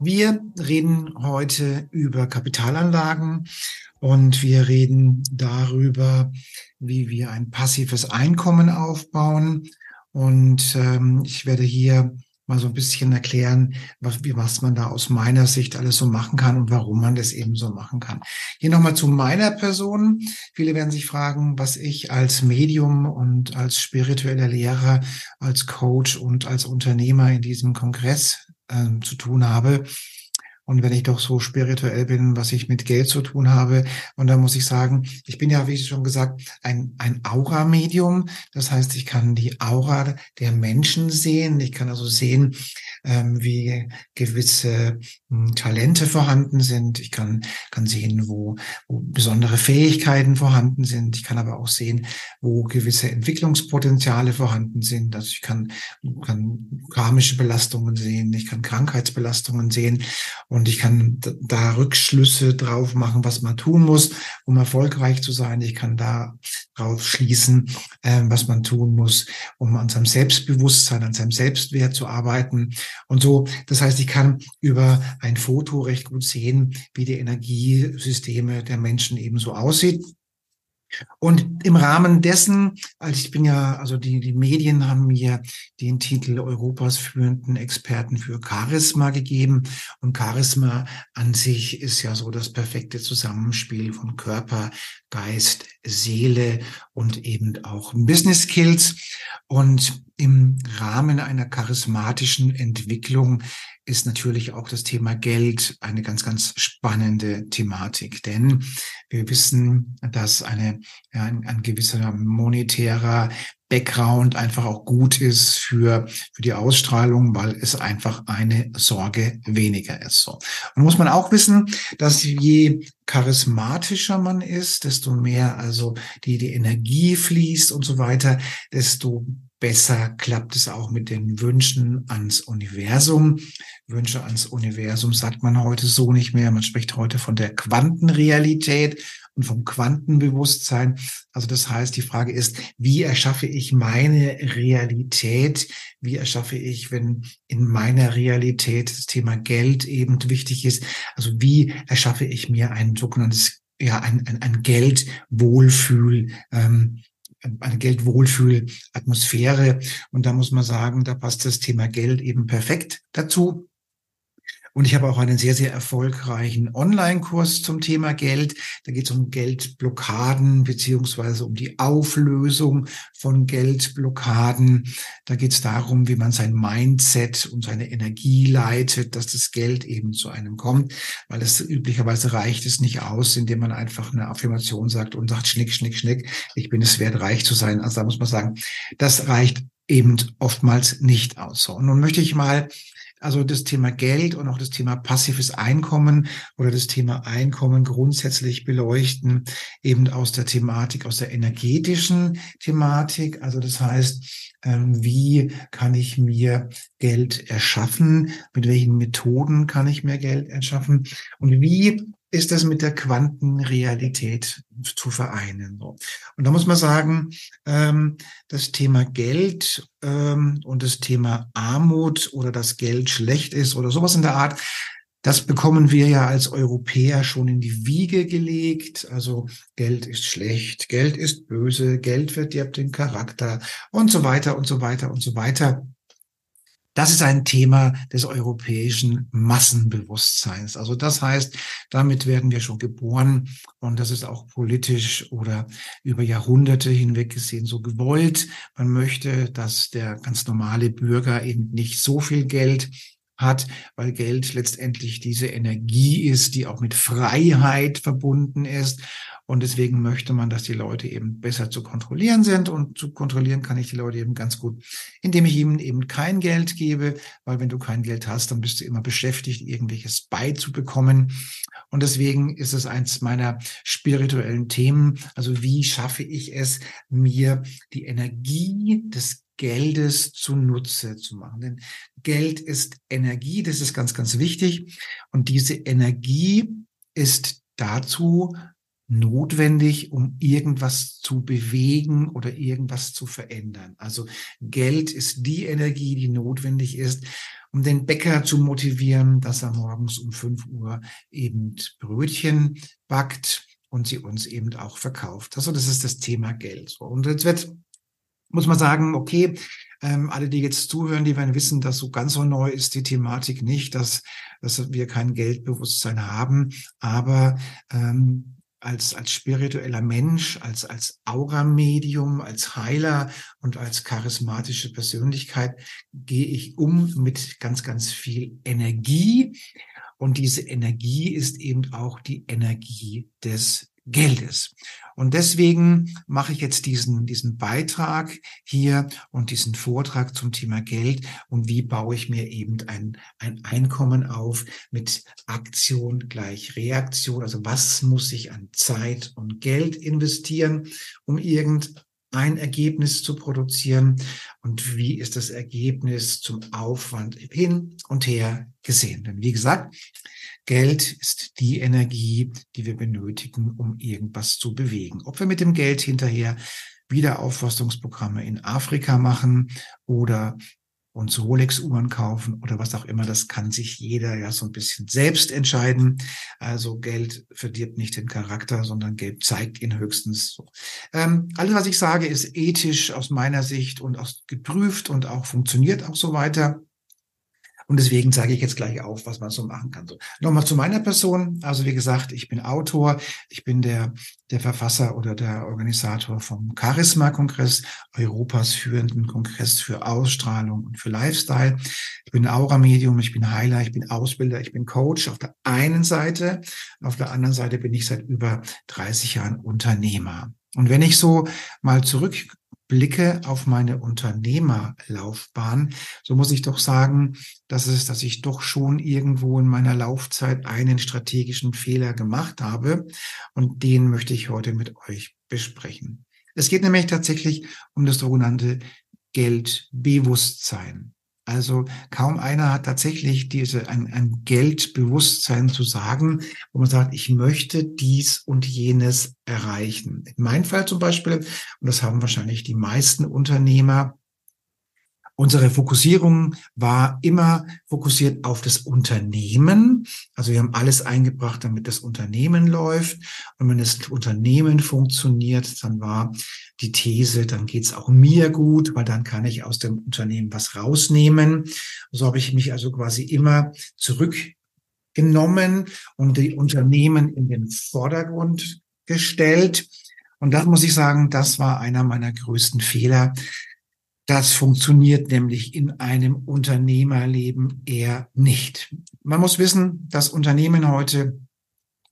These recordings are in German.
Wir reden heute über Kapitalanlagen und wir reden darüber, wie wir ein passives Einkommen aufbauen. Und ähm, ich werde hier mal so ein bisschen erklären, was, was man da aus meiner Sicht alles so machen kann und warum man das eben so machen kann. Hier nochmal zu meiner Person. Viele werden sich fragen, was ich als Medium und als spiritueller Lehrer, als Coach und als Unternehmer in diesem Kongress äh, zu tun habe. Und wenn ich doch so spirituell bin, was ich mit Geld zu tun habe, und da muss ich sagen, ich bin ja, wie schon gesagt, ein, ein Aura-Medium. Das heißt, ich kann die Aura der Menschen sehen. Ich kann also sehen, ähm, wie gewisse hm, Talente vorhanden sind. Ich kann, kann sehen, wo, wo besondere Fähigkeiten vorhanden sind. Ich kann aber auch sehen, wo gewisse Entwicklungspotenziale vorhanden sind. Also ich kann, kann karmische Belastungen sehen. Ich kann Krankheitsbelastungen sehen. Ich kann da Rückschlüsse drauf machen, was man tun muss, um erfolgreich zu sein. Ich kann da drauf schließen, äh, was man tun muss, um an seinem Selbstbewusstsein, an seinem Selbstwert zu arbeiten. Und so, das heißt, ich kann über ein Foto recht gut sehen, wie die Energiesysteme der Menschen eben so aussieht. Und im Rahmen dessen, als ich bin ja, also die, die Medien haben mir den Titel Europas führenden Experten für Charisma gegeben. Und Charisma an sich ist ja so das perfekte Zusammenspiel von Körper, Geist, Seele und eben auch Business Skills. Und im Rahmen einer charismatischen Entwicklung ist natürlich auch das Thema Geld eine ganz, ganz spannende Thematik. Denn wir wissen, dass eine, ein, ein gewisser monetärer Background einfach auch gut ist für, für die Ausstrahlung, weil es einfach eine Sorge weniger ist. So. Und muss man auch wissen, dass je charismatischer man ist, desto mehr also die, die Energie fließt und so weiter, desto besser klappt es auch mit den Wünschen ans Universum. Wünsche ans Universum sagt man heute so nicht mehr. Man spricht heute von der Quantenrealität und vom Quantenbewusstsein. Also das heißt, die Frage ist, wie erschaffe ich meine Realität? Wie erschaffe ich, wenn in meiner Realität das Thema Geld eben wichtig ist? Also wie erschaffe ich mir ein sogenanntes ja, ein, ein, ein Geldwohlfühl, ähm, eine Geldwohlfühlatmosphäre. Und da muss man sagen, da passt das Thema Geld eben perfekt dazu. Und ich habe auch einen sehr, sehr erfolgreichen Online-Kurs zum Thema Geld. Da geht es um Geldblockaden beziehungsweise um die Auflösung von Geldblockaden. Da geht es darum, wie man sein Mindset und seine Energie leitet, dass das Geld eben zu einem kommt, weil es üblicherweise reicht es nicht aus, indem man einfach eine Affirmation sagt und sagt, schnick, schnick, schnick, ich bin es wert, reich zu sein. Also da muss man sagen, das reicht eben oftmals nicht aus. Und nun möchte ich mal also das Thema Geld und auch das Thema passives Einkommen oder das Thema Einkommen grundsätzlich beleuchten, eben aus der Thematik, aus der energetischen Thematik. Also das heißt, ähm, wie kann ich mir Geld erschaffen? Mit welchen Methoden kann ich mir Geld erschaffen? Und wie ist das mit der Quantenrealität zu vereinen. Und da muss man sagen, ähm, das Thema Geld ähm, und das Thema Armut oder dass Geld schlecht ist oder sowas in der Art, das bekommen wir ja als Europäer schon in die Wiege gelegt. Also Geld ist schlecht, Geld ist böse, Geld verdirbt den Charakter und so weiter und so weiter und so weiter. Das ist ein Thema des europäischen Massenbewusstseins. Also das heißt, damit werden wir schon geboren und das ist auch politisch oder über Jahrhunderte hinweg gesehen so gewollt. Man möchte, dass der ganz normale Bürger eben nicht so viel Geld hat, weil Geld letztendlich diese Energie ist, die auch mit Freiheit verbunden ist. Und deswegen möchte man, dass die Leute eben besser zu kontrollieren sind. Und zu kontrollieren kann ich die Leute eben ganz gut, indem ich ihnen eben kein Geld gebe, weil wenn du kein Geld hast, dann bist du immer beschäftigt, irgendwelches beizubekommen. Und deswegen ist es eins meiner spirituellen Themen. Also wie schaffe ich es, mir die Energie des Geldes zunutze zu machen. Denn Geld ist Energie, das ist ganz, ganz wichtig. Und diese Energie ist dazu notwendig, um irgendwas zu bewegen oder irgendwas zu verändern. Also Geld ist die Energie, die notwendig ist, um den Bäcker zu motivieren, dass er morgens um fünf Uhr eben Brötchen backt und sie uns eben auch verkauft. Also das ist das Thema Geld. Und jetzt wird muss man sagen, okay, ähm, alle, die jetzt zuhören, die werden wissen, dass so ganz so neu ist die Thematik nicht, dass, dass wir kein Geldbewusstsein haben, aber ähm, als, als spiritueller Mensch, als, als Aura-Medium, als Heiler und als charismatische Persönlichkeit gehe ich um mit ganz, ganz viel Energie. Und diese Energie ist eben auch die Energie des Geldes. Und deswegen mache ich jetzt diesen, diesen Beitrag hier und diesen Vortrag zum Thema Geld und wie baue ich mir eben ein, ein Einkommen auf mit Aktion gleich Reaktion. Also was muss ich an Zeit und Geld investieren, um irgendein Ergebnis zu produzieren und wie ist das Ergebnis zum Aufwand hin und her gesehen. Denn wie gesagt, Geld ist die Energie, die wir benötigen, um irgendwas zu bewegen. Ob wir mit dem Geld hinterher Wiederaufforstungsprogramme in Afrika machen oder uns Rolex-Uhren kaufen oder was auch immer, das kann sich jeder ja so ein bisschen selbst entscheiden. Also Geld verdirbt nicht den Charakter, sondern Geld zeigt ihn höchstens so. Ähm, alles, was ich sage, ist ethisch aus meiner Sicht und auch geprüft und auch funktioniert auch so weiter. Und deswegen zeige ich jetzt gleich auf, was man so machen kann. So, nochmal zu meiner Person. Also wie gesagt, ich bin Autor, ich bin der, der Verfasser oder der Organisator vom Charisma-Kongress, Europas führenden Kongress für Ausstrahlung und für Lifestyle. Ich bin Aura-Medium, ich bin Heiler, ich bin Ausbilder, ich bin Coach auf der einen Seite. Auf der anderen Seite bin ich seit über 30 Jahren Unternehmer. Und wenn ich so mal zurück blicke auf meine Unternehmerlaufbahn, so muss ich doch sagen, dass es, dass ich doch schon irgendwo in meiner Laufzeit einen strategischen Fehler gemacht habe und den möchte ich heute mit euch besprechen. Es geht nämlich tatsächlich um das sogenannte Geldbewusstsein. Also kaum einer hat tatsächlich diese, ein, ein Geldbewusstsein zu sagen, wo man sagt, ich möchte dies und jenes erreichen. In meinem Fall zum Beispiel, und das haben wahrscheinlich die meisten Unternehmer, Unsere Fokussierung war immer fokussiert auf das Unternehmen. Also wir haben alles eingebracht, damit das Unternehmen läuft. Und wenn das Unternehmen funktioniert, dann war die These, dann geht's auch mir gut, weil dann kann ich aus dem Unternehmen was rausnehmen. So habe ich mich also quasi immer zurückgenommen und die Unternehmen in den Vordergrund gestellt. Und das muss ich sagen, das war einer meiner größten Fehler, das funktioniert nämlich in einem Unternehmerleben eher nicht. Man muss wissen, dass Unternehmen heute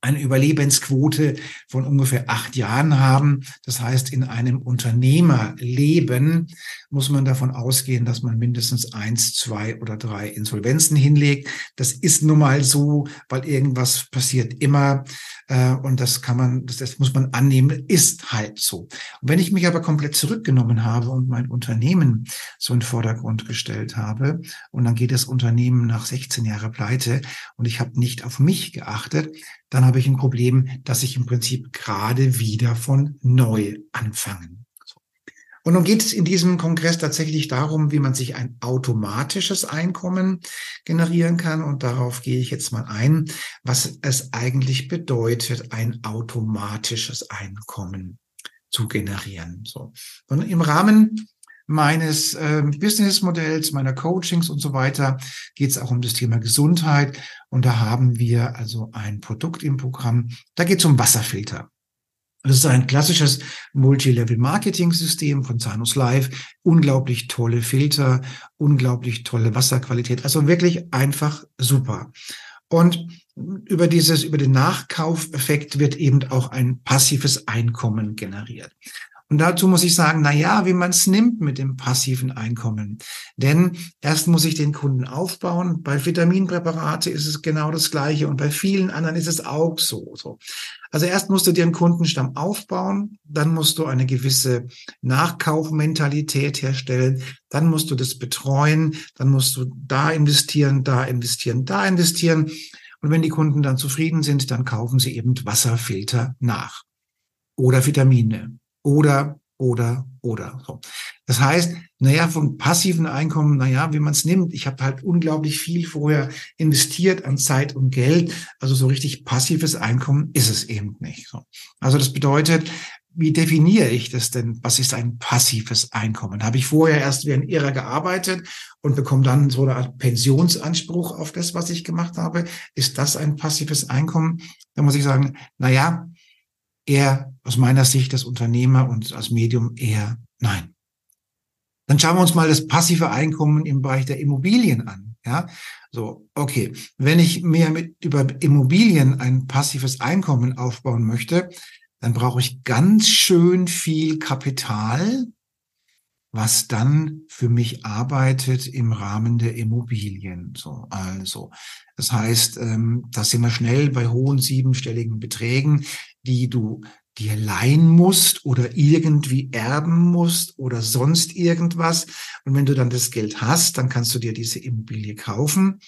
eine Überlebensquote von ungefähr acht Jahren haben. Das heißt, in einem Unternehmerleben muss man davon ausgehen, dass man mindestens eins, zwei oder drei Insolvenzen hinlegt. Das ist nun mal so, weil irgendwas passiert immer. Äh, und das kann man, das, das muss man annehmen, ist halt so. Und wenn ich mich aber komplett zurückgenommen habe und mein Unternehmen so in den Vordergrund gestellt habe, und dann geht das Unternehmen nach 16 Jahren pleite und ich habe nicht auf mich geachtet, dann habe ich ein Problem, dass ich im Prinzip gerade wieder von neu anfangen. Und nun geht es in diesem Kongress tatsächlich darum, wie man sich ein automatisches Einkommen generieren kann. Und darauf gehe ich jetzt mal ein, was es eigentlich bedeutet, ein automatisches Einkommen zu generieren. So. Und im Rahmen meines äh, Businessmodells, meiner Coachings und so weiter geht es auch um das Thema Gesundheit. Und da haben wir also ein Produkt im Programm. Da geht es um Wasserfilter. Das ist ein klassisches Multilevel-Marketing-System von Zanus Live. Unglaublich tolle Filter, unglaublich tolle Wasserqualität. Also wirklich einfach super. Und über dieses, über den Nachkaufeffekt wird eben auch ein passives Einkommen generiert. Und dazu muss ich sagen, na ja, wie man es nimmt mit dem passiven Einkommen. Denn erst muss ich den Kunden aufbauen. Bei Vitaminpräparate ist es genau das Gleiche und bei vielen anderen ist es auch so. so. Also erst musst du dir einen Kundenstamm aufbauen, dann musst du eine gewisse Nachkaufmentalität herstellen, dann musst du das betreuen, dann musst du da investieren, da investieren, da investieren. Und wenn die Kunden dann zufrieden sind, dann kaufen sie eben Wasserfilter nach oder Vitamine oder, oder, oder. So. Das heißt, naja, von passiven Einkommen, naja, wie man es nimmt, ich habe halt unglaublich viel vorher investiert an Zeit und Geld. Also so richtig passives Einkommen ist es eben nicht. So. Also das bedeutet, wie definiere ich das denn? Was ist ein passives Einkommen? Habe ich vorher erst wie ein Irrer gearbeitet und bekomme dann so eine Art Pensionsanspruch auf das, was ich gemacht habe? Ist das ein passives Einkommen? Da muss ich sagen, na ja, eher aus meiner Sicht als Unternehmer und als Medium eher nein. Dann schauen wir uns mal das passive Einkommen im Bereich der Immobilien an. Ja, so, okay. Wenn ich mir mit über Immobilien ein passives Einkommen aufbauen möchte, dann brauche ich ganz schön viel Kapital, was dann für mich arbeitet im Rahmen der Immobilien. So, also, das heißt, ähm, da sind wir schnell bei hohen siebenstelligen Beträgen, die du dir leihen musst oder irgendwie erben musst oder sonst irgendwas. Und wenn du dann das Geld hast, dann kannst du dir diese Immobilie kaufen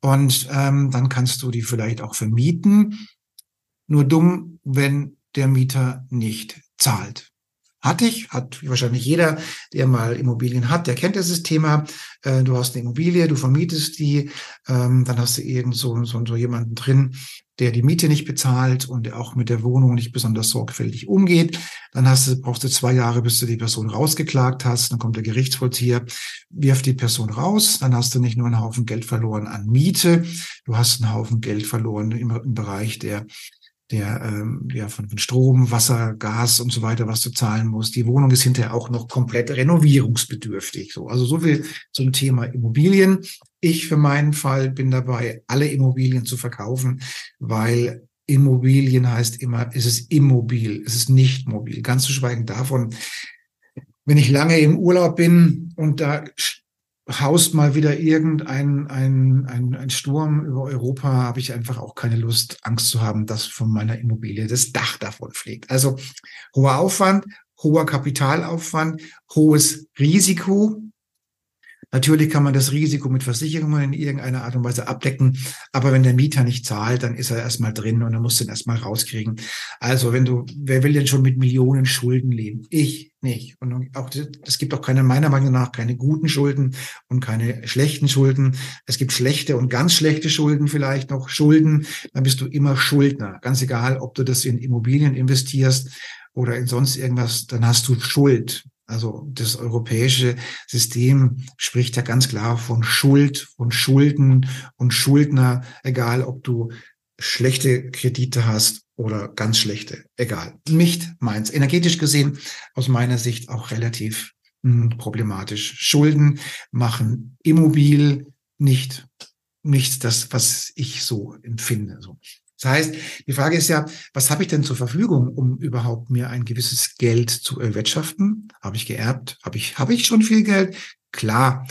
und ähm, dann kannst du die vielleicht auch vermieten. Nur dumm, wenn der Mieter nicht zahlt. Hatte ich, hat wahrscheinlich jeder, der mal Immobilien hat, der kennt dieses Thema. Äh, du hast eine Immobilie, du vermietest die, ähm, dann hast du irgend so, so, so jemanden drin, der die Miete nicht bezahlt und der auch mit der Wohnung nicht besonders sorgfältig umgeht. Dann hast du, brauchst du zwei Jahre, bis du die Person rausgeklagt hast. Dann kommt der Gerichtsvollzieher, wirft die Person raus. Dann hast du nicht nur einen Haufen Geld verloren an Miete, du hast einen Haufen Geld verloren im, im Bereich der der ähm, ja von, von Strom, Wasser, Gas und so weiter, was du zahlen musst. Die Wohnung ist hinterher auch noch komplett renovierungsbedürftig. So, also so viel zum Thema Immobilien. Ich für meinen Fall bin dabei, alle Immobilien zu verkaufen, weil Immobilien heißt immer, es ist immobil, es ist nicht mobil. Ganz zu schweigen davon, wenn ich lange im Urlaub bin und da haust mal wieder irgendein ein, ein, ein Sturm über Europa, habe ich einfach auch keine Lust, Angst zu haben, dass von meiner Immobilie das Dach davon fliegt. Also hoher Aufwand, hoher Kapitalaufwand, hohes Risiko, Natürlich kann man das Risiko mit Versicherungen in irgendeiner Art und Weise abdecken, aber wenn der Mieter nicht zahlt, dann ist er erstmal drin und er muss den erstmal rauskriegen. Also wenn du, wer will denn schon mit Millionen Schulden leben? Ich nicht. Und auch es gibt auch keine, meiner Meinung nach, keine guten Schulden und keine schlechten Schulden. Es gibt schlechte und ganz schlechte Schulden vielleicht noch. Schulden, dann bist du immer Schuldner. Ganz egal, ob du das in Immobilien investierst oder in sonst irgendwas, dann hast du Schuld. Also das europäische System spricht ja ganz klar von Schuld, von Schulden und Schuldner, egal ob du schlechte Kredite hast oder ganz schlechte, egal. Nicht meins. Energetisch gesehen aus meiner Sicht auch relativ hm, problematisch. Schulden machen immobil, nicht nicht das, was ich so empfinde. Das heißt, die Frage ist ja, was habe ich denn zur Verfügung, um überhaupt mir ein gewisses Geld zu erwirtschaften? Habe ich geerbt? Habe ich, habe ich schon viel Geld? Klar.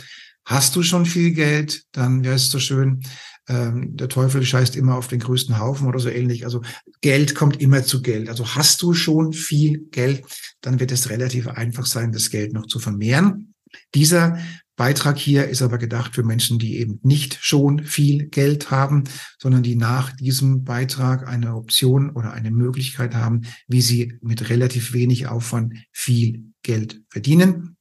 Hast du schon viel Geld? Dann wäre es so schön. Ähm, der Teufel scheißt immer auf den größten Haufen oder so ähnlich. Also Geld kommt immer zu Geld. Also hast du schon viel Geld, dann wird es relativ einfach sein, das Geld noch zu vermehren. Dieser Beitrag hier ist aber gedacht für Menschen, die eben nicht schon viel Geld haben, sondern die nach diesem Beitrag eine Option oder eine Möglichkeit haben, wie sie mit relativ wenig Aufwand viel Geld verdienen.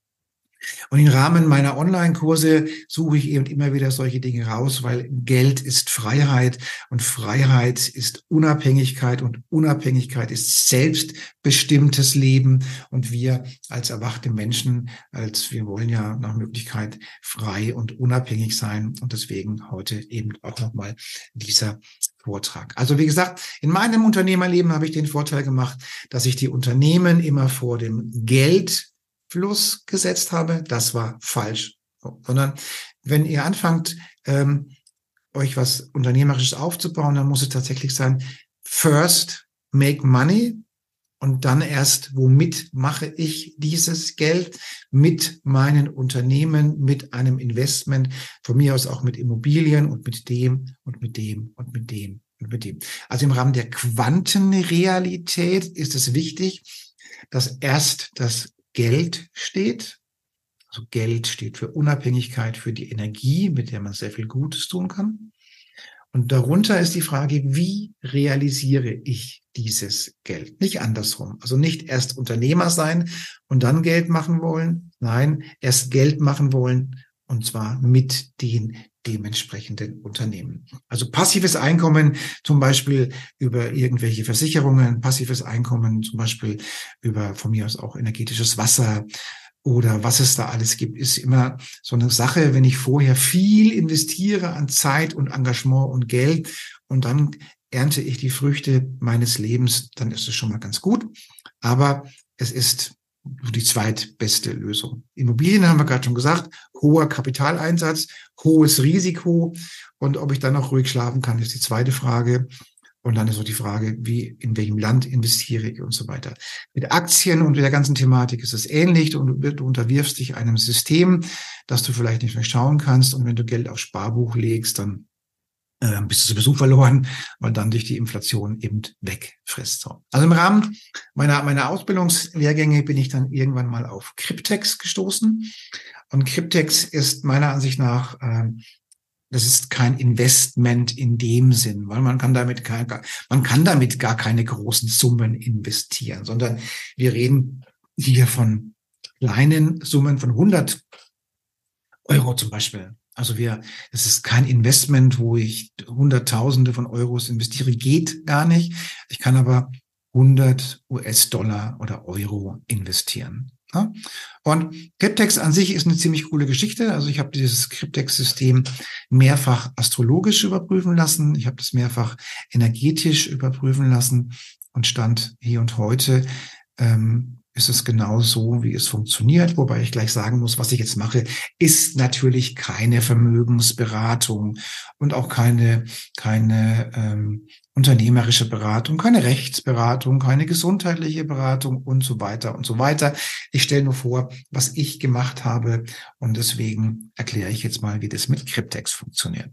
Und im Rahmen meiner Online-Kurse suche ich eben immer wieder solche Dinge raus, weil Geld ist Freiheit und Freiheit ist Unabhängigkeit und Unabhängigkeit ist selbstbestimmtes Leben. Und wir als erwachte Menschen, als wir wollen ja nach Möglichkeit frei und unabhängig sein. Und deswegen heute eben auch nochmal dieser Vortrag. Also wie gesagt, in meinem Unternehmerleben habe ich den Vorteil gemacht, dass ich die Unternehmen immer vor dem Geld Fluss gesetzt habe, das war falsch. Sondern wenn ihr anfangt, ähm, euch was Unternehmerisches aufzubauen, dann muss es tatsächlich sein, first make money und dann erst, womit mache ich dieses Geld? Mit meinen Unternehmen, mit einem Investment, von mir aus auch mit Immobilien und mit dem und mit dem und mit dem und mit dem. Also im Rahmen der Quantenrealität ist es wichtig, dass erst das Geld steht. Also Geld steht für Unabhängigkeit, für die Energie, mit der man sehr viel Gutes tun kann. Und darunter ist die Frage, wie realisiere ich dieses Geld? Nicht andersrum. Also nicht erst Unternehmer sein und dann Geld machen wollen. Nein, erst Geld machen wollen und zwar mit den dementsprechenden Unternehmen. Also passives Einkommen zum Beispiel über irgendwelche Versicherungen, passives Einkommen zum Beispiel über von mir aus auch energetisches Wasser, oder was es da alles gibt, ist immer so eine Sache, wenn ich vorher viel investiere an Zeit und Engagement und Geld und dann ernte ich die Früchte meines Lebens, dann ist es schon mal ganz gut. Aber es ist die zweitbeste Lösung. Immobilien haben wir gerade schon gesagt, hoher Kapitaleinsatz, hohes Risiko und ob ich dann auch ruhig schlafen kann, ist die zweite Frage. Und dann ist auch die Frage, wie, in welchem Land investiere ich und so weiter. Mit Aktien und der ganzen Thematik ist es ähnlich. Und du unterwirfst dich einem System, das du vielleicht nicht mehr schauen kannst. Und wenn du Geld auf Sparbuch legst, dann äh, bist du sowieso verloren, weil dann dich die Inflation eben wegfrisst. So. Also im Rahmen meiner, meiner Ausbildungslehrgänge bin ich dann irgendwann mal auf Cryptex gestoßen. Und Cryptex ist meiner Ansicht nach äh, das ist kein Investment in dem Sinn, weil man kann damit kein, man kann damit gar keine großen Summen investieren, sondern wir reden hier von kleinen Summen von 100 Euro zum Beispiel. Also wir, es ist kein Investment, wo ich Hunderttausende von Euros investiere, geht gar nicht. Ich kann aber 100 US-Dollar oder Euro investieren. Und Cryptex an sich ist eine ziemlich coole Geschichte. Also ich habe dieses Cryptex-System mehrfach astrologisch überprüfen lassen. Ich habe das mehrfach energetisch überprüfen lassen und stand hier und heute ähm, ist es genau so, wie es funktioniert. Wobei ich gleich sagen muss, was ich jetzt mache, ist natürlich keine Vermögensberatung und auch keine, keine ähm, unternehmerische Beratung, keine Rechtsberatung, keine gesundheitliche Beratung und so weiter und so weiter. Ich stelle nur vor, was ich gemacht habe und deswegen erkläre ich jetzt mal, wie das mit Cryptex funktioniert.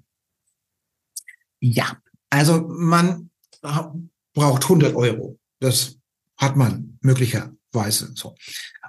Ja, also man braucht 100 Euro. Das hat man möglicherweise Weise. So.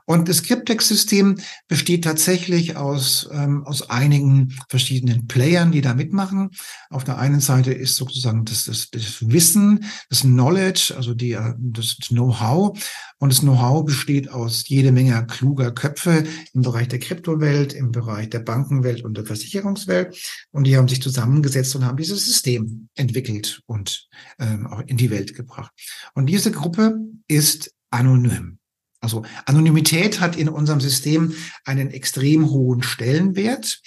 Und das Cryptex-System besteht tatsächlich aus, ähm, aus einigen verschiedenen Playern, die da mitmachen. Auf der einen Seite ist sozusagen das, das, das Wissen, das Knowledge, also die, äh, das Know-how. Und das Know-how besteht aus jede Menge kluger Köpfe im Bereich der Kryptowelt, im Bereich der Bankenwelt und der Versicherungswelt. Und die haben sich zusammengesetzt und haben dieses System entwickelt und ähm, auch in die Welt gebracht. Und diese Gruppe ist anonym. Also Anonymität hat in unserem System einen extrem hohen Stellenwert.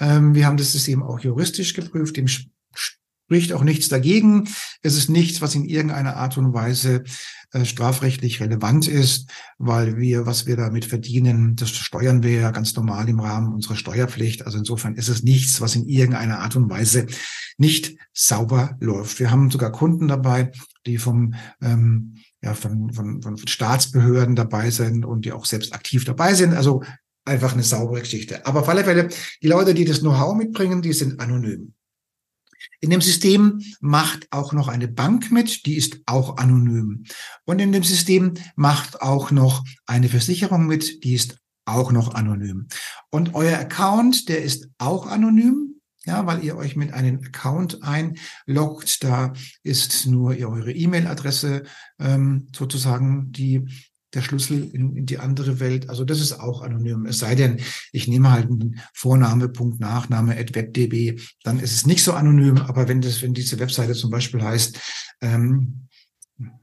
Ähm, wir haben das System auch juristisch geprüft, dem spricht auch nichts dagegen. Es ist nichts, was in irgendeiner Art und Weise äh, strafrechtlich relevant ist, weil wir, was wir damit verdienen, das steuern wir ja ganz normal im Rahmen unserer Steuerpflicht. Also insofern ist es nichts, was in irgendeiner Art und Weise nicht sauber läuft. Wir haben sogar Kunden dabei, die vom ähm, ja, von, von, von Staatsbehörden dabei sind und die auch selbst aktiv dabei sind. Also einfach eine saubere Geschichte. Aber auf alle Fälle, die Leute, die das Know-how mitbringen, die sind anonym. In dem System macht auch noch eine Bank mit, die ist auch anonym. Und in dem System macht auch noch eine Versicherung mit, die ist auch noch anonym. Und euer Account, der ist auch anonym ja, weil ihr euch mit einem Account einloggt. Da ist nur eure E-Mail-Adresse ähm, sozusagen die der Schlüssel in, in die andere Welt. Also das ist auch anonym. Es sei denn, ich nehme halt einen Vorname, Punkt, Nachname, at webdb, dann ist es nicht so anonym. Aber wenn das, wenn diese Webseite zum Beispiel heißt, ähm,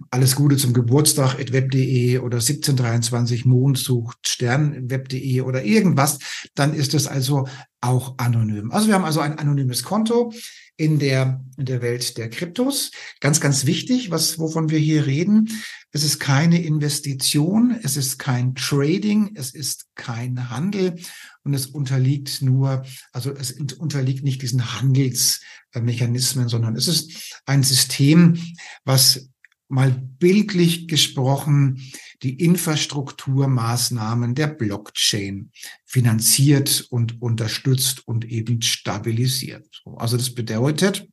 alles Gute zum Geburtstag at web.de oder 1723 Mondsucht Stern web.de oder irgendwas, dann ist es also auch anonym. Also wir haben also ein anonymes Konto in der, in der Welt der Kryptos. Ganz, ganz wichtig, was, wovon wir hier reden. Es ist keine Investition, es ist kein Trading, es ist kein Handel und es unterliegt nur, also es unterliegt nicht diesen Handelsmechanismen, sondern es ist ein System, was mal bildlich gesprochen die Infrastrukturmaßnahmen der Blockchain finanziert und unterstützt und eben stabilisiert. Also das bedeutet,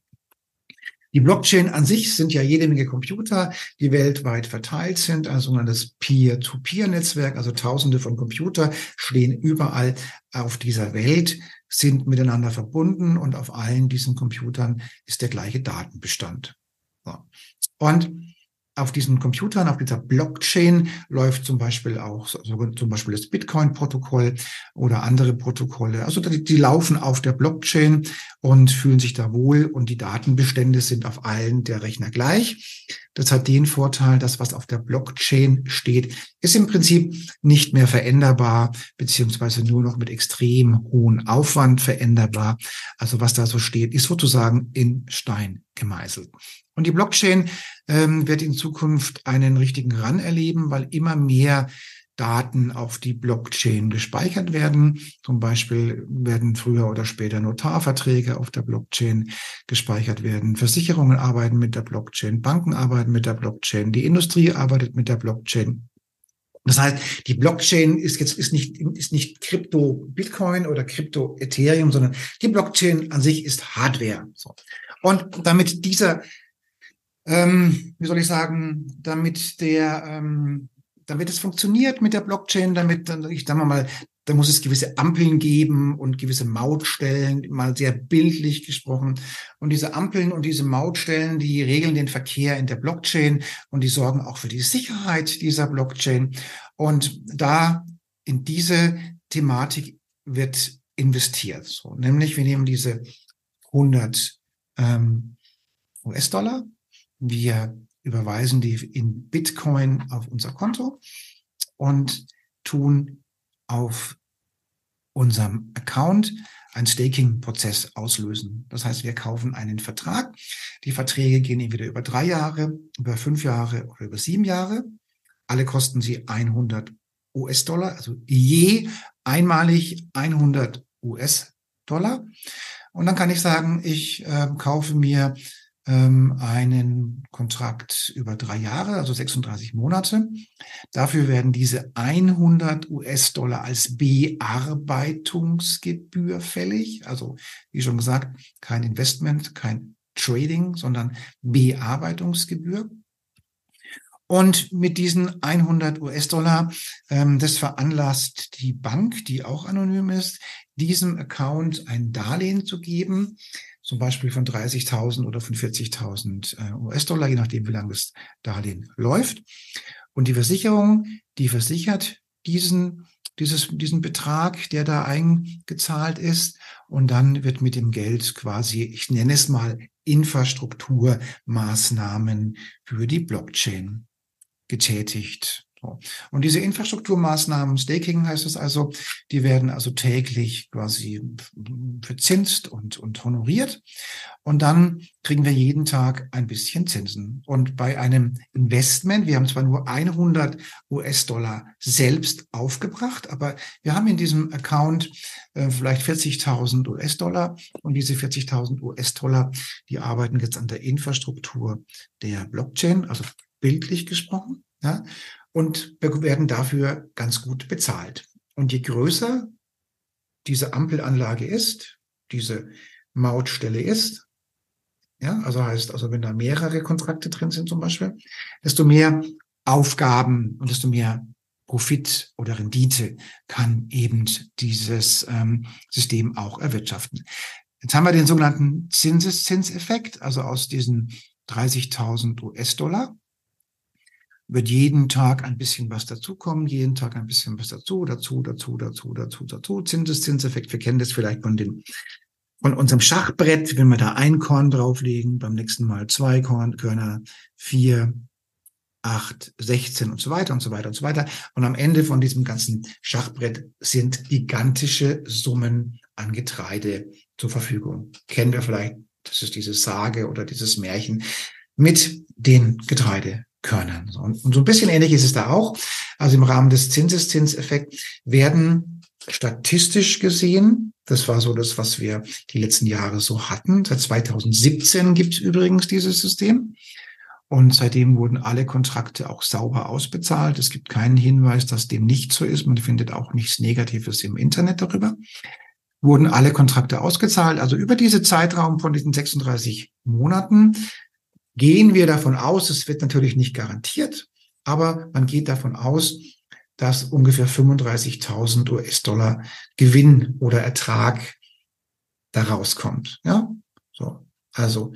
die Blockchain an sich sind ja jede Menge Computer, die weltweit verteilt sind, also das Peer-to-Peer-Netzwerk, also tausende von Computer stehen überall auf dieser Welt, sind miteinander verbunden und auf allen diesen Computern ist der gleiche Datenbestand. Und auf diesen Computern, auf dieser Blockchain läuft zum Beispiel auch so, zum Beispiel das Bitcoin-Protokoll oder andere Protokolle. Also die, die, laufen auf der Blockchain und fühlen sich da wohl und die Datenbestände sind auf allen der Rechner gleich. Das hat den Vorteil, dass was auf der Blockchain steht, ist im Prinzip nicht mehr veränderbar, beziehungsweise nur noch mit extrem hohem Aufwand veränderbar. Also was da so steht, ist sozusagen in Stein gemeißelt. Und die Blockchain ähm, wird in Zukunft einen richtigen Run erleben, weil immer mehr Daten auf die Blockchain gespeichert werden. Zum Beispiel werden früher oder später Notarverträge auf der Blockchain gespeichert werden. Versicherungen arbeiten mit der Blockchain, Banken arbeiten mit der Blockchain, die Industrie arbeitet mit der Blockchain. Das heißt, die Blockchain ist jetzt ist nicht ist nicht Krypto Bitcoin oder Krypto Ethereum, sondern die Blockchain an sich ist Hardware. So. Und damit dieser ähm, wie soll ich sagen, damit der, ähm, damit es funktioniert mit der Blockchain, damit dann, ich sag mal, da muss es gewisse Ampeln geben und gewisse Mautstellen, mal sehr bildlich gesprochen. Und diese Ampeln und diese Mautstellen, die regeln den Verkehr in der Blockchain und die sorgen auch für die Sicherheit dieser Blockchain. Und da in diese Thematik wird investiert. So, nämlich wir nehmen diese 100 ähm, US-Dollar wir überweisen die in Bitcoin auf unser Konto und tun auf unserem Account einen Staking-Prozess auslösen. Das heißt, wir kaufen einen Vertrag. Die Verträge gehen entweder über drei Jahre, über fünf Jahre oder über sieben Jahre. Alle kosten sie 100 US-Dollar, also je einmalig 100 US-Dollar. Und dann kann ich sagen, ich äh, kaufe mir ähm, einen Kontrakt über drei Jahre, also 36 Monate. Dafür werden diese 100 US-Dollar als Bearbeitungsgebühr fällig. Also, wie schon gesagt, kein Investment, kein Trading, sondern Bearbeitungsgebühr. Und mit diesen 100 US-Dollar, ähm, das veranlasst die Bank, die auch anonym ist, diesem Account ein Darlehen zu geben, zum Beispiel von 30.000 oder von 40.000 äh, US-Dollar, je nachdem, wie lange das Darlehen läuft. Und die Versicherung, die versichert diesen, dieses, diesen Betrag, der da eingezahlt ist. Und dann wird mit dem Geld quasi, ich nenne es mal Infrastrukturmaßnahmen für die Blockchain getätigt. Und diese Infrastrukturmaßnahmen, Staking heißt es also, die werden also täglich quasi verzinst und, und honoriert. Und dann kriegen wir jeden Tag ein bisschen Zinsen. Und bei einem Investment, wir haben zwar nur 100 US-Dollar selbst aufgebracht, aber wir haben in diesem Account äh, vielleicht 40.000 US-Dollar. Und diese 40.000 US-Dollar, die arbeiten jetzt an der Infrastruktur der Blockchain, also bildlich gesprochen. Ja, und werden dafür ganz gut bezahlt. Und je größer diese Ampelanlage ist, diese Mautstelle ist, ja, also heißt, also wenn da mehrere Kontrakte drin sind zum Beispiel, desto mehr Aufgaben und desto mehr Profit oder Rendite kann eben dieses ähm, System auch erwirtschaften. Jetzt haben wir den sogenannten Zinseszinseffekt, also aus diesen 30.000 US-Dollar wird jeden Tag ein bisschen was dazukommen, jeden Tag ein bisschen was dazu, dazu, dazu, dazu, dazu, dazu. Zinseszinseffekt, wir kennen das vielleicht von den von unserem Schachbrett, wenn wir da ein Korn drauflegen, beim nächsten Mal zwei Korn, Körner, vier, acht, sechzehn und so weiter und so weiter und so weiter. Und am Ende von diesem ganzen Schachbrett sind gigantische Summen an Getreide zur Verfügung. Kennen wir vielleicht, das ist diese Sage oder dieses Märchen mit den Getreide Körnern. Und, und so ein bisschen ähnlich ist es da auch. Also im Rahmen des Zinseszinseffekts werden statistisch gesehen, das war so das, was wir die letzten Jahre so hatten. Seit 2017 gibt es übrigens dieses System. Und seitdem wurden alle Kontrakte auch sauber ausbezahlt. Es gibt keinen Hinweis, dass dem nicht so ist. Man findet auch nichts Negatives im Internet darüber. Wurden alle Kontrakte ausgezahlt. Also über diese Zeitraum von diesen 36 Monaten gehen wir davon aus, es wird natürlich nicht garantiert, aber man geht davon aus, dass ungefähr 35.000 US-Dollar Gewinn oder Ertrag daraus kommt. Ja, so. Also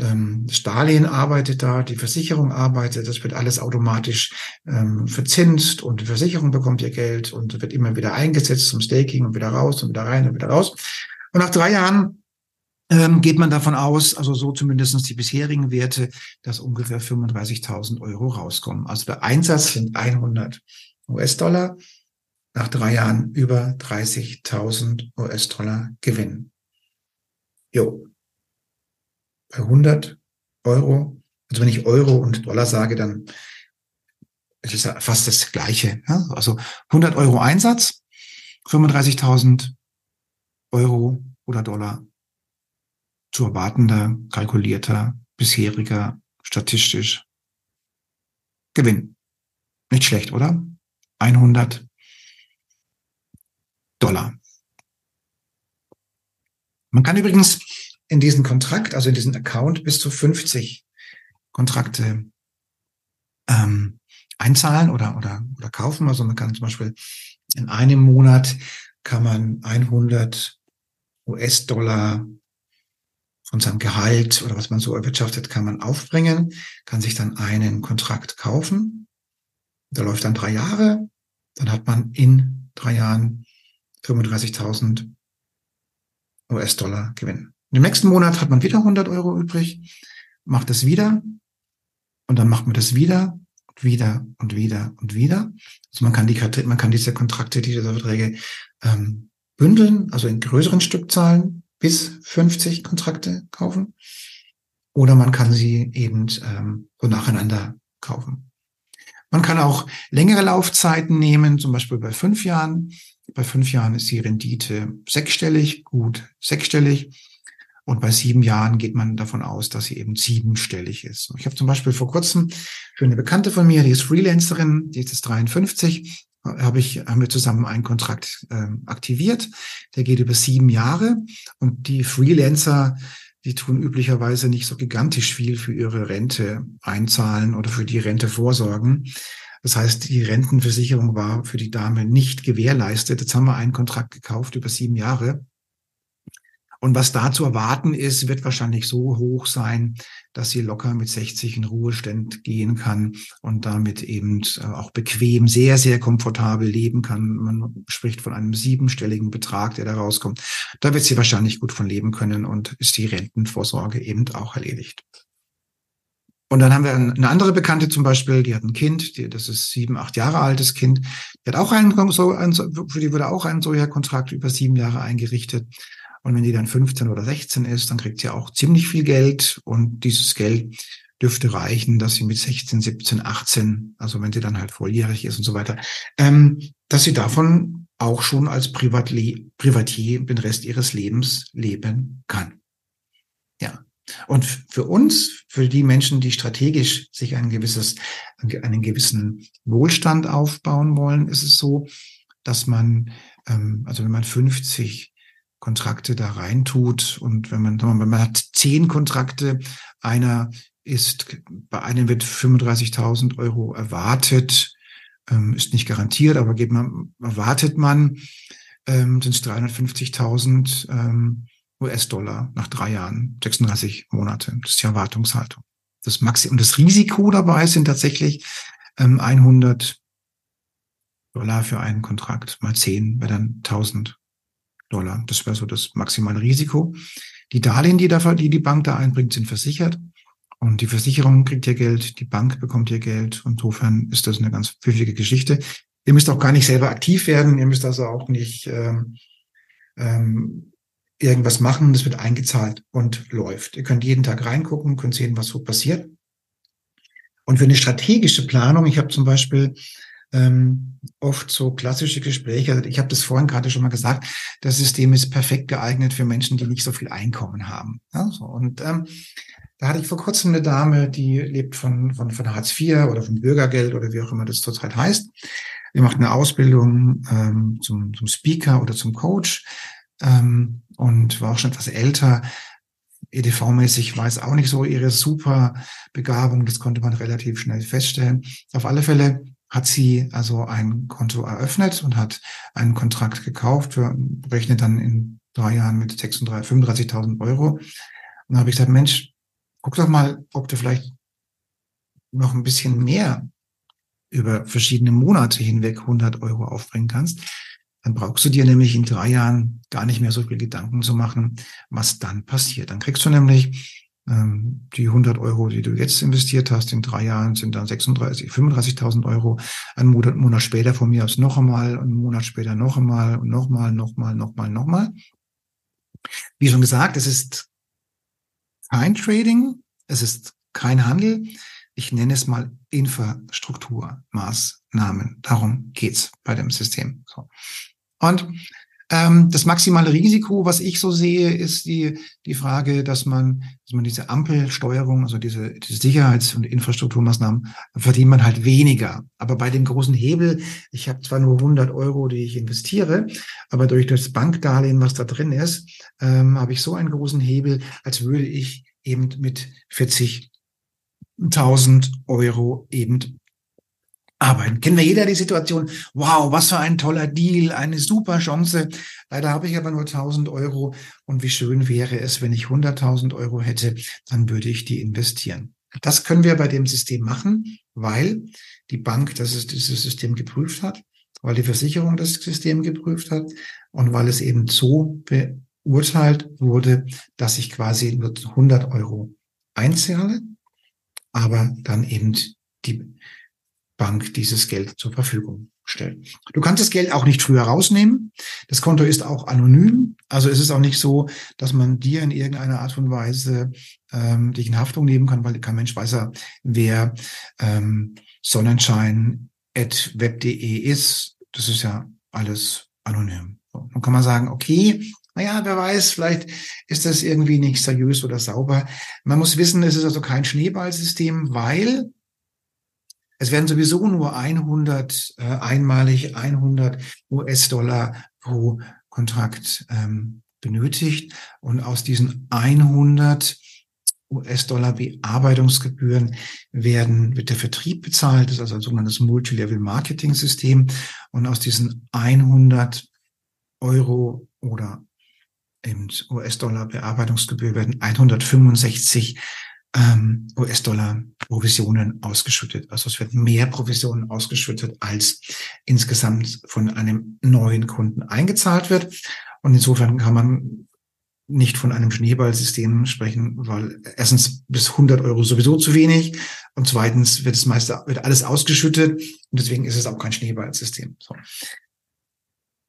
ähm, Darlehen arbeitet da, die Versicherung arbeitet, das wird alles automatisch ähm, verzinst und die Versicherung bekommt ihr Geld und wird immer wieder eingesetzt zum Staking und wieder raus und wieder rein und wieder raus. Und nach drei Jahren ähm, geht man davon aus, also so zumindest die bisherigen Werte, dass ungefähr 35.000 Euro rauskommen. Also der Einsatz sind 100 US-Dollar, nach drei Jahren über 30.000 US-Dollar Gewinn. Jo, bei 100 Euro, also wenn ich Euro und Dollar sage, dann ist es fast das Gleiche. Ja? Also 100 Euro Einsatz, 35.000 Euro oder Dollar zu erwartender, kalkulierter, bisheriger, statistisch Gewinn. Nicht schlecht, oder? 100 Dollar. Man kann übrigens in diesen Kontrakt, also in diesen Account, bis zu 50 Kontrakte ähm, einzahlen oder, oder, oder kaufen. Also man kann zum Beispiel in einem Monat kann man 100 US-Dollar von seinem Gehalt oder was man so erwirtschaftet, kann man aufbringen, kann sich dann einen Kontrakt kaufen. Der läuft dann drei Jahre. Dann hat man in drei Jahren 35.000 US-Dollar Gewinn. Im nächsten Monat hat man wieder 100 Euro übrig, macht es wieder und dann macht man das wieder und wieder und wieder und wieder. Also man kann die man kann diese Kontrakte, diese Verträge ähm, bündeln, also in größeren Stückzahlen bis 50 Kontrakte kaufen. Oder man kann sie eben ähm, so nacheinander kaufen. Man kann auch längere Laufzeiten nehmen, zum Beispiel bei fünf Jahren. Bei fünf Jahren ist die Rendite sechsstellig, gut sechsstellig. Und bei sieben Jahren geht man davon aus, dass sie eben siebenstellig ist. Ich habe zum Beispiel vor kurzem für eine Bekannte von mir, die ist Freelancerin, die ist jetzt 53, habe ich, haben wir zusammen einen Kontrakt äh, aktiviert. Der geht über sieben Jahre und die Freelancer, die tun üblicherweise nicht so gigantisch viel für ihre Rente einzahlen oder für die Rente vorsorgen. Das heißt, die Rentenversicherung war für die Dame nicht gewährleistet. Jetzt haben wir einen Kontrakt gekauft über sieben Jahre. Und was da zu erwarten ist, wird wahrscheinlich so hoch sein, dass sie locker mit 60 in Ruhestand gehen kann und damit eben äh, auch bequem, sehr, sehr komfortabel leben kann. Man spricht von einem siebenstelligen Betrag, der da rauskommt. Da wird sie wahrscheinlich gut von leben können und ist die Rentenvorsorge eben auch erledigt. Und dann haben wir eine andere Bekannte zum Beispiel, die hat ein Kind, die, das ist sieben, acht Jahre altes Kind, die hat auch einen, so, ein, für die wurde auch ein solcher Kontrakt über sieben Jahre eingerichtet. Und wenn die dann 15 oder 16 ist, dann kriegt sie auch ziemlich viel Geld. Und dieses Geld dürfte reichen, dass sie mit 16, 17, 18, also wenn sie dann halt volljährig ist und so weiter, ähm, dass sie davon auch schon als Privatli Privatier den Rest ihres Lebens leben kann. Ja. Und für uns, für die Menschen, die strategisch sich ein gewisses, einen gewissen Wohlstand aufbauen wollen, ist es so, dass man, ähm, also wenn man 50 Kontrakte da reintut. Und wenn man, wenn man hat zehn Kontrakte, einer ist, bei einem wird 35.000 Euro erwartet, ähm, ist nicht garantiert, aber geht man, erwartet man, ähm, sind es 350.000 ähm, US-Dollar nach drei Jahren, 36 Monate. Das ist die Erwartungshaltung. Das Maxi und das Risiko dabei sind tatsächlich ähm, 100 Dollar für einen Kontrakt, mal 10 wäre dann 1000 Dollar. Das wäre so das maximale Risiko. Die Darlehen, die, da, die die Bank da einbringt, sind versichert. Und die Versicherung kriegt ihr Geld, die Bank bekommt ihr Geld. Insofern ist das eine ganz pfiffige Geschichte. Ihr müsst auch gar nicht selber aktiv werden. Ihr müsst also auch nicht ähm, ähm, irgendwas machen. Das wird eingezahlt und läuft. Ihr könnt jeden Tag reingucken, könnt sehen, was so passiert. Und für eine strategische Planung, ich habe zum Beispiel ähm, oft so klassische Gespräche. Also ich habe das vorhin gerade schon mal gesagt, das System ist perfekt geeignet für Menschen, die nicht so viel Einkommen haben. Ja, so. Und ähm, Da hatte ich vor kurzem eine Dame, die lebt von, von, von Hartz IV oder von Bürgergeld oder wie auch immer das zurzeit heißt. Die macht eine Ausbildung ähm, zum, zum Speaker oder zum Coach ähm, und war auch schon etwas älter. EDV-mäßig war es auch nicht so ihre super Begabung. Das konnte man relativ schnell feststellen. Auf alle Fälle hat sie also ein Konto eröffnet und hat einen Kontrakt gekauft. Wir rechnen dann in drei Jahren mit 35.000 Euro. Und dann habe ich gesagt, Mensch, guck doch mal, ob du vielleicht noch ein bisschen mehr über verschiedene Monate hinweg 100 Euro aufbringen kannst. Dann brauchst du dir nämlich in drei Jahren gar nicht mehr so viel Gedanken zu machen, was dann passiert. Dann kriegst du nämlich die 100 Euro, die du jetzt investiert hast, in drei Jahren sind dann 36, 35.000 Euro. Ein Monat, Monat später von mir aus noch einmal, einen Monat später noch einmal und noch mal, noch mal, noch mal, noch mal. Wie schon gesagt, es ist kein Trading, es ist kein Handel. Ich nenne es mal Infrastrukturmaßnahmen. Darum geht's bei dem System. So. Und ähm, das maximale Risiko, was ich so sehe, ist die, die Frage, dass man, dass man diese Ampelsteuerung, also diese, diese Sicherheits- und Infrastrukturmaßnahmen, verdient man halt weniger. Aber bei dem großen Hebel, ich habe zwar nur 100 Euro, die ich investiere, aber durch das Bankdarlehen, was da drin ist, ähm, habe ich so einen großen Hebel, als würde ich eben mit 40.000 Euro eben arbeiten. Kennen wir jeder die Situation, wow, was für ein toller Deal, eine super Chance. Leider habe ich aber nur 1000 Euro und wie schön wäre es, wenn ich 100.000 Euro hätte, dann würde ich die investieren. Das können wir bei dem System machen, weil die Bank das ist, dieses System geprüft hat, weil die Versicherung das System geprüft hat und weil es eben so beurteilt wurde, dass ich quasi nur 100 Euro einzahle, aber dann eben die Bank dieses Geld zur Verfügung stellt. Du kannst das Geld auch nicht früher rausnehmen. Das Konto ist auch anonym. Also es ist auch nicht so, dass man dir in irgendeiner Art und Weise ähm, dich in Haftung nehmen kann, weil kein Mensch weiß ja, wer ähm, Sonnenschein.web.de ist. Das ist ja alles anonym. So, dann kann man sagen, okay, naja, wer weiß, vielleicht ist das irgendwie nicht seriös oder sauber. Man muss wissen, es ist also kein Schneeballsystem, weil es werden sowieso nur 100, äh, einmalig 100 US-Dollar pro Kontrakt ähm, benötigt. Und aus diesen 100 US-Dollar Bearbeitungsgebühren werden, wird der Vertrieb bezahlt. Das ist also ein sogenanntes Multilevel-Marketing-System. Und aus diesen 100 Euro oder US-Dollar Bearbeitungsgebühr werden 165 ähm, US-Dollar Provisionen ausgeschüttet. Also es wird mehr Provisionen ausgeschüttet, als insgesamt von einem neuen Kunden eingezahlt wird. Und insofern kann man nicht von einem Schneeballsystem sprechen, weil erstens bis 100 Euro sowieso zu wenig und zweitens wird es meist wird alles ausgeschüttet und deswegen ist es auch kein Schneeballsystem. So.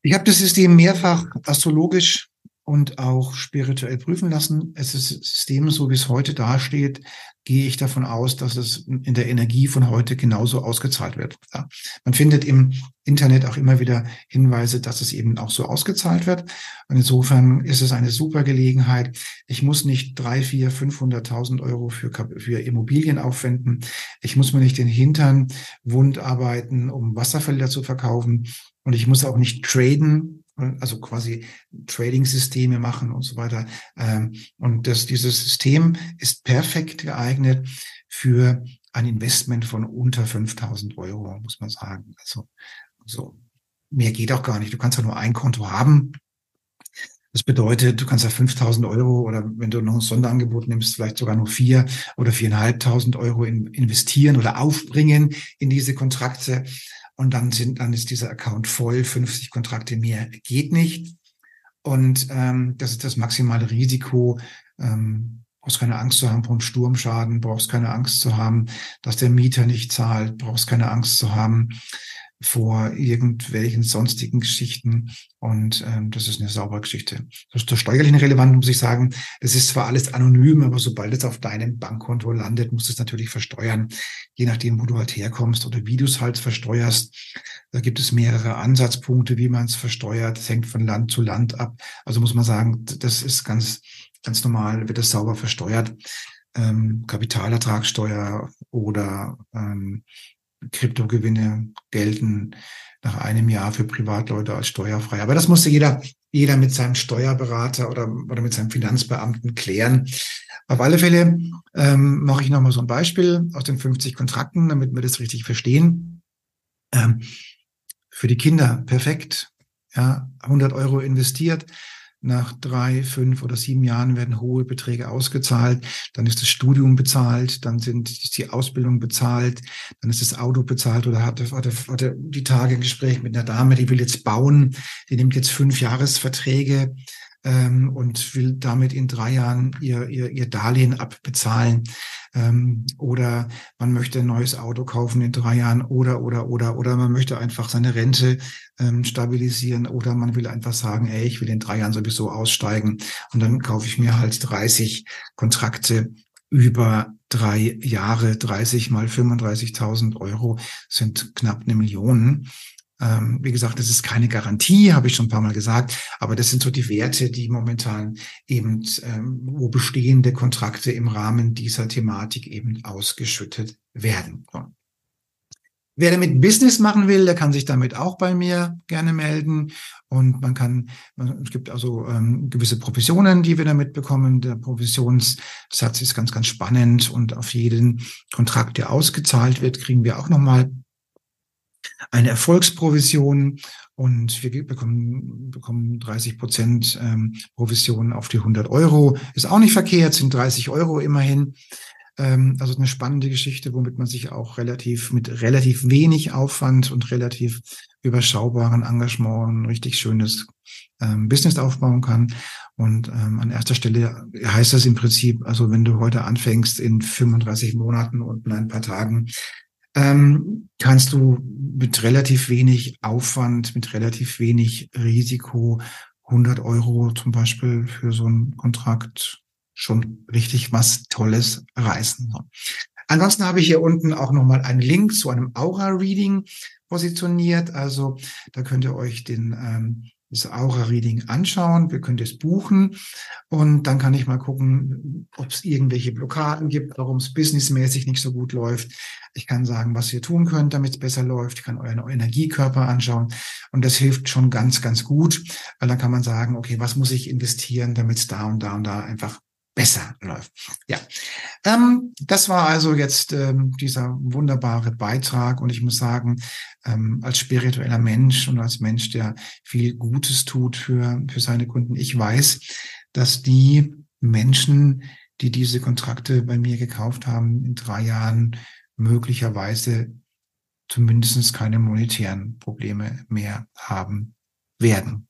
Ich habe das System mehrfach astrologisch und auch spirituell prüfen lassen. Es ist System, so wie es heute dasteht, gehe ich davon aus, dass es in der Energie von heute genauso ausgezahlt wird. Ja. Man findet im Internet auch immer wieder Hinweise, dass es eben auch so ausgezahlt wird. Und insofern ist es eine super Gelegenheit. Ich muss nicht drei, vier, 500.000 Euro für, für Immobilien aufwenden. Ich muss mir nicht den Hintern wund arbeiten, um Wasserfelder zu verkaufen. Und ich muss auch nicht traden, also quasi Trading-Systeme machen und so weiter. Ähm, und das, dieses System ist perfekt geeignet für ein Investment von unter 5000 Euro, muss man sagen. Also, so mehr geht auch gar nicht. Du kannst ja nur ein Konto haben. Das bedeutet, du kannst ja 5000 Euro oder wenn du noch ein Sonderangebot nimmst, vielleicht sogar nur vier oder viereinhalbtausend Euro in, investieren oder aufbringen in diese Kontrakte. Und dann sind, dann ist dieser Account voll, 50 Kontrakte mehr geht nicht. Und ähm, das ist das maximale Risiko. Ähm, brauchst keine Angst zu haben einem Sturmschaden, brauchst keine Angst zu haben, dass der Mieter nicht zahlt, brauchst keine Angst zu haben, vor irgendwelchen sonstigen Geschichten. Und ähm, das ist eine saubere Geschichte. Das ist der steuerlichen relevant, muss ich sagen. Das ist zwar alles anonym, aber sobald es auf deinem Bankkonto landet, musst du es natürlich versteuern, je nachdem, wo du halt herkommst oder wie du es halt versteuerst. Da gibt es mehrere Ansatzpunkte, wie man es versteuert. Das hängt von Land zu Land ab. Also muss man sagen, das ist ganz, ganz normal, wird das sauber versteuert. ähm, Kapitalertragssteuer oder ähm, Kryptogewinne gelten nach einem Jahr für Privatleute als steuerfrei. Aber das musste jeder, jeder mit seinem Steuerberater oder, oder mit seinem Finanzbeamten klären. Auf alle Fälle ähm, mache ich nochmal so ein Beispiel aus den 50 Kontrakten, damit wir das richtig verstehen. Ähm, für die Kinder perfekt. Ja, 100 Euro investiert, nach drei, fünf oder sieben Jahren werden hohe Beträge ausgezahlt. Dann ist das Studium bezahlt, dann sind, die Ausbildung bezahlt, dann ist das Auto bezahlt oder hatte, hatte, hatte die Tage ein Gespräch mit einer Dame, die will jetzt bauen, die nimmt jetzt fünf Jahresverträge ähm, und will damit in drei Jahren ihr, ihr, ihr Darlehen abbezahlen. Ähm, oder man möchte ein neues Auto kaufen in drei Jahren oder, oder, oder, oder man möchte einfach seine Rente ähm, stabilisieren oder man will einfach sagen, ey, ich will in drei Jahren sowieso aussteigen und dann kaufe ich mir halt 30 Kontrakte über drei Jahre, 30 mal 35.000 Euro sind knapp eine Million. Ähm, wie gesagt, das ist keine Garantie, habe ich schon ein paar Mal gesagt, aber das sind so die Werte, die momentan eben, ähm, wo bestehende Kontrakte im Rahmen dieser Thematik eben ausgeschüttet werden. Wer damit Business machen will, der kann sich damit auch bei mir gerne melden. Und man kann, es gibt also ähm, gewisse Provisionen, die wir damit bekommen. Der Provisionssatz ist ganz, ganz spannend und auf jeden Kontrakt, der ausgezahlt wird, kriegen wir auch nochmal eine Erfolgsprovision und wir bekommen, bekommen 30 Prozent ähm, Provision auf die 100 Euro. Ist auch nicht verkehrt, sind 30 Euro immerhin. Ähm, also eine spannende Geschichte, womit man sich auch relativ mit relativ wenig Aufwand und relativ überschaubaren Engagement ein richtig schönes ähm, Business aufbauen kann. Und ähm, an erster Stelle heißt das im Prinzip, also wenn du heute anfängst in 35 Monaten und in ein paar Tagen ähm, kannst du mit relativ wenig Aufwand, mit relativ wenig Risiko 100 Euro zum Beispiel für so einen Kontrakt schon richtig was Tolles reißen. Ansonsten habe ich hier unten auch nochmal einen Link zu einem Aura-Reading positioniert. Also da könnt ihr euch den ähm, das Aura-Reading anschauen. Wir können das buchen und dann kann ich mal gucken, ob es irgendwelche Blockaden gibt, warum es businessmäßig nicht so gut läuft. Ich kann sagen, was ihr tun könnt, damit es besser läuft. Ich kann euren Energiekörper anschauen und das hilft schon ganz, ganz gut, weil dann kann man sagen, okay, was muss ich investieren, damit es da und da und da einfach besser läuft. Ja, ähm, das war also jetzt ähm, dieser wunderbare Beitrag und ich muss sagen, ähm, als spiritueller Mensch und als Mensch, der viel Gutes tut für, für seine Kunden, ich weiß, dass die Menschen, die diese Kontrakte bei mir gekauft haben, in drei Jahren möglicherweise zumindest keine monetären Probleme mehr haben werden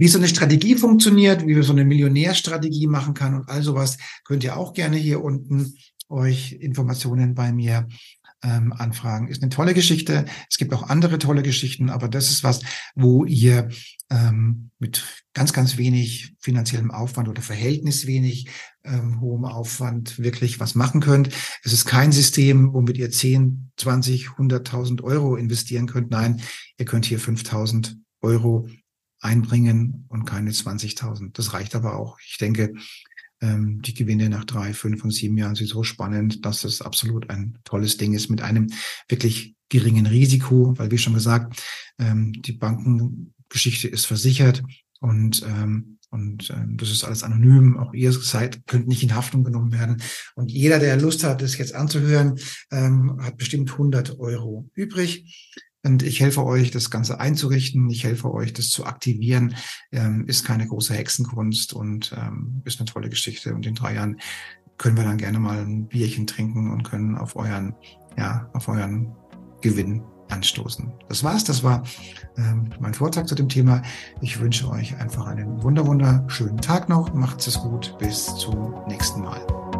wie so eine Strategie funktioniert, wie wir so eine Millionärstrategie machen kann und all sowas, könnt ihr auch gerne hier unten euch Informationen bei mir ähm, anfragen. Ist eine tolle Geschichte. Es gibt auch andere tolle Geschichten, aber das ist was, wo ihr ähm, mit ganz, ganz wenig finanziellem Aufwand oder Verhältnis wenig ähm, hohem Aufwand wirklich was machen könnt. Es ist kein System, womit ihr 10, 20, 100.000 Euro investieren könnt. Nein, ihr könnt hier 5.000 Euro einbringen und keine 20.000. Das reicht aber auch. Ich denke, ähm, die Gewinne nach drei, fünf und sieben Jahren sind so spannend, dass es absolut ein tolles Ding ist mit einem wirklich geringen Risiko, weil wie schon gesagt, ähm, die Bankengeschichte ist versichert und ähm, und ähm, das ist alles anonym. Auch ihr seid, könnt nicht in Haftung genommen werden. Und jeder, der Lust hat, das jetzt anzuhören, ähm, hat bestimmt 100 Euro übrig. Und ich helfe euch, das Ganze einzurichten. Ich helfe euch, das zu aktivieren. Ähm, ist keine große Hexenkunst und ähm, ist eine tolle Geschichte. Und in drei Jahren können wir dann gerne mal ein Bierchen trinken und können auf euren, ja, auf euren Gewinn anstoßen. Das war's. Das war ähm, mein Vortrag zu dem Thema. Ich wünsche euch einfach einen wunder wunderschönen Tag noch. Macht's es gut. Bis zum nächsten Mal.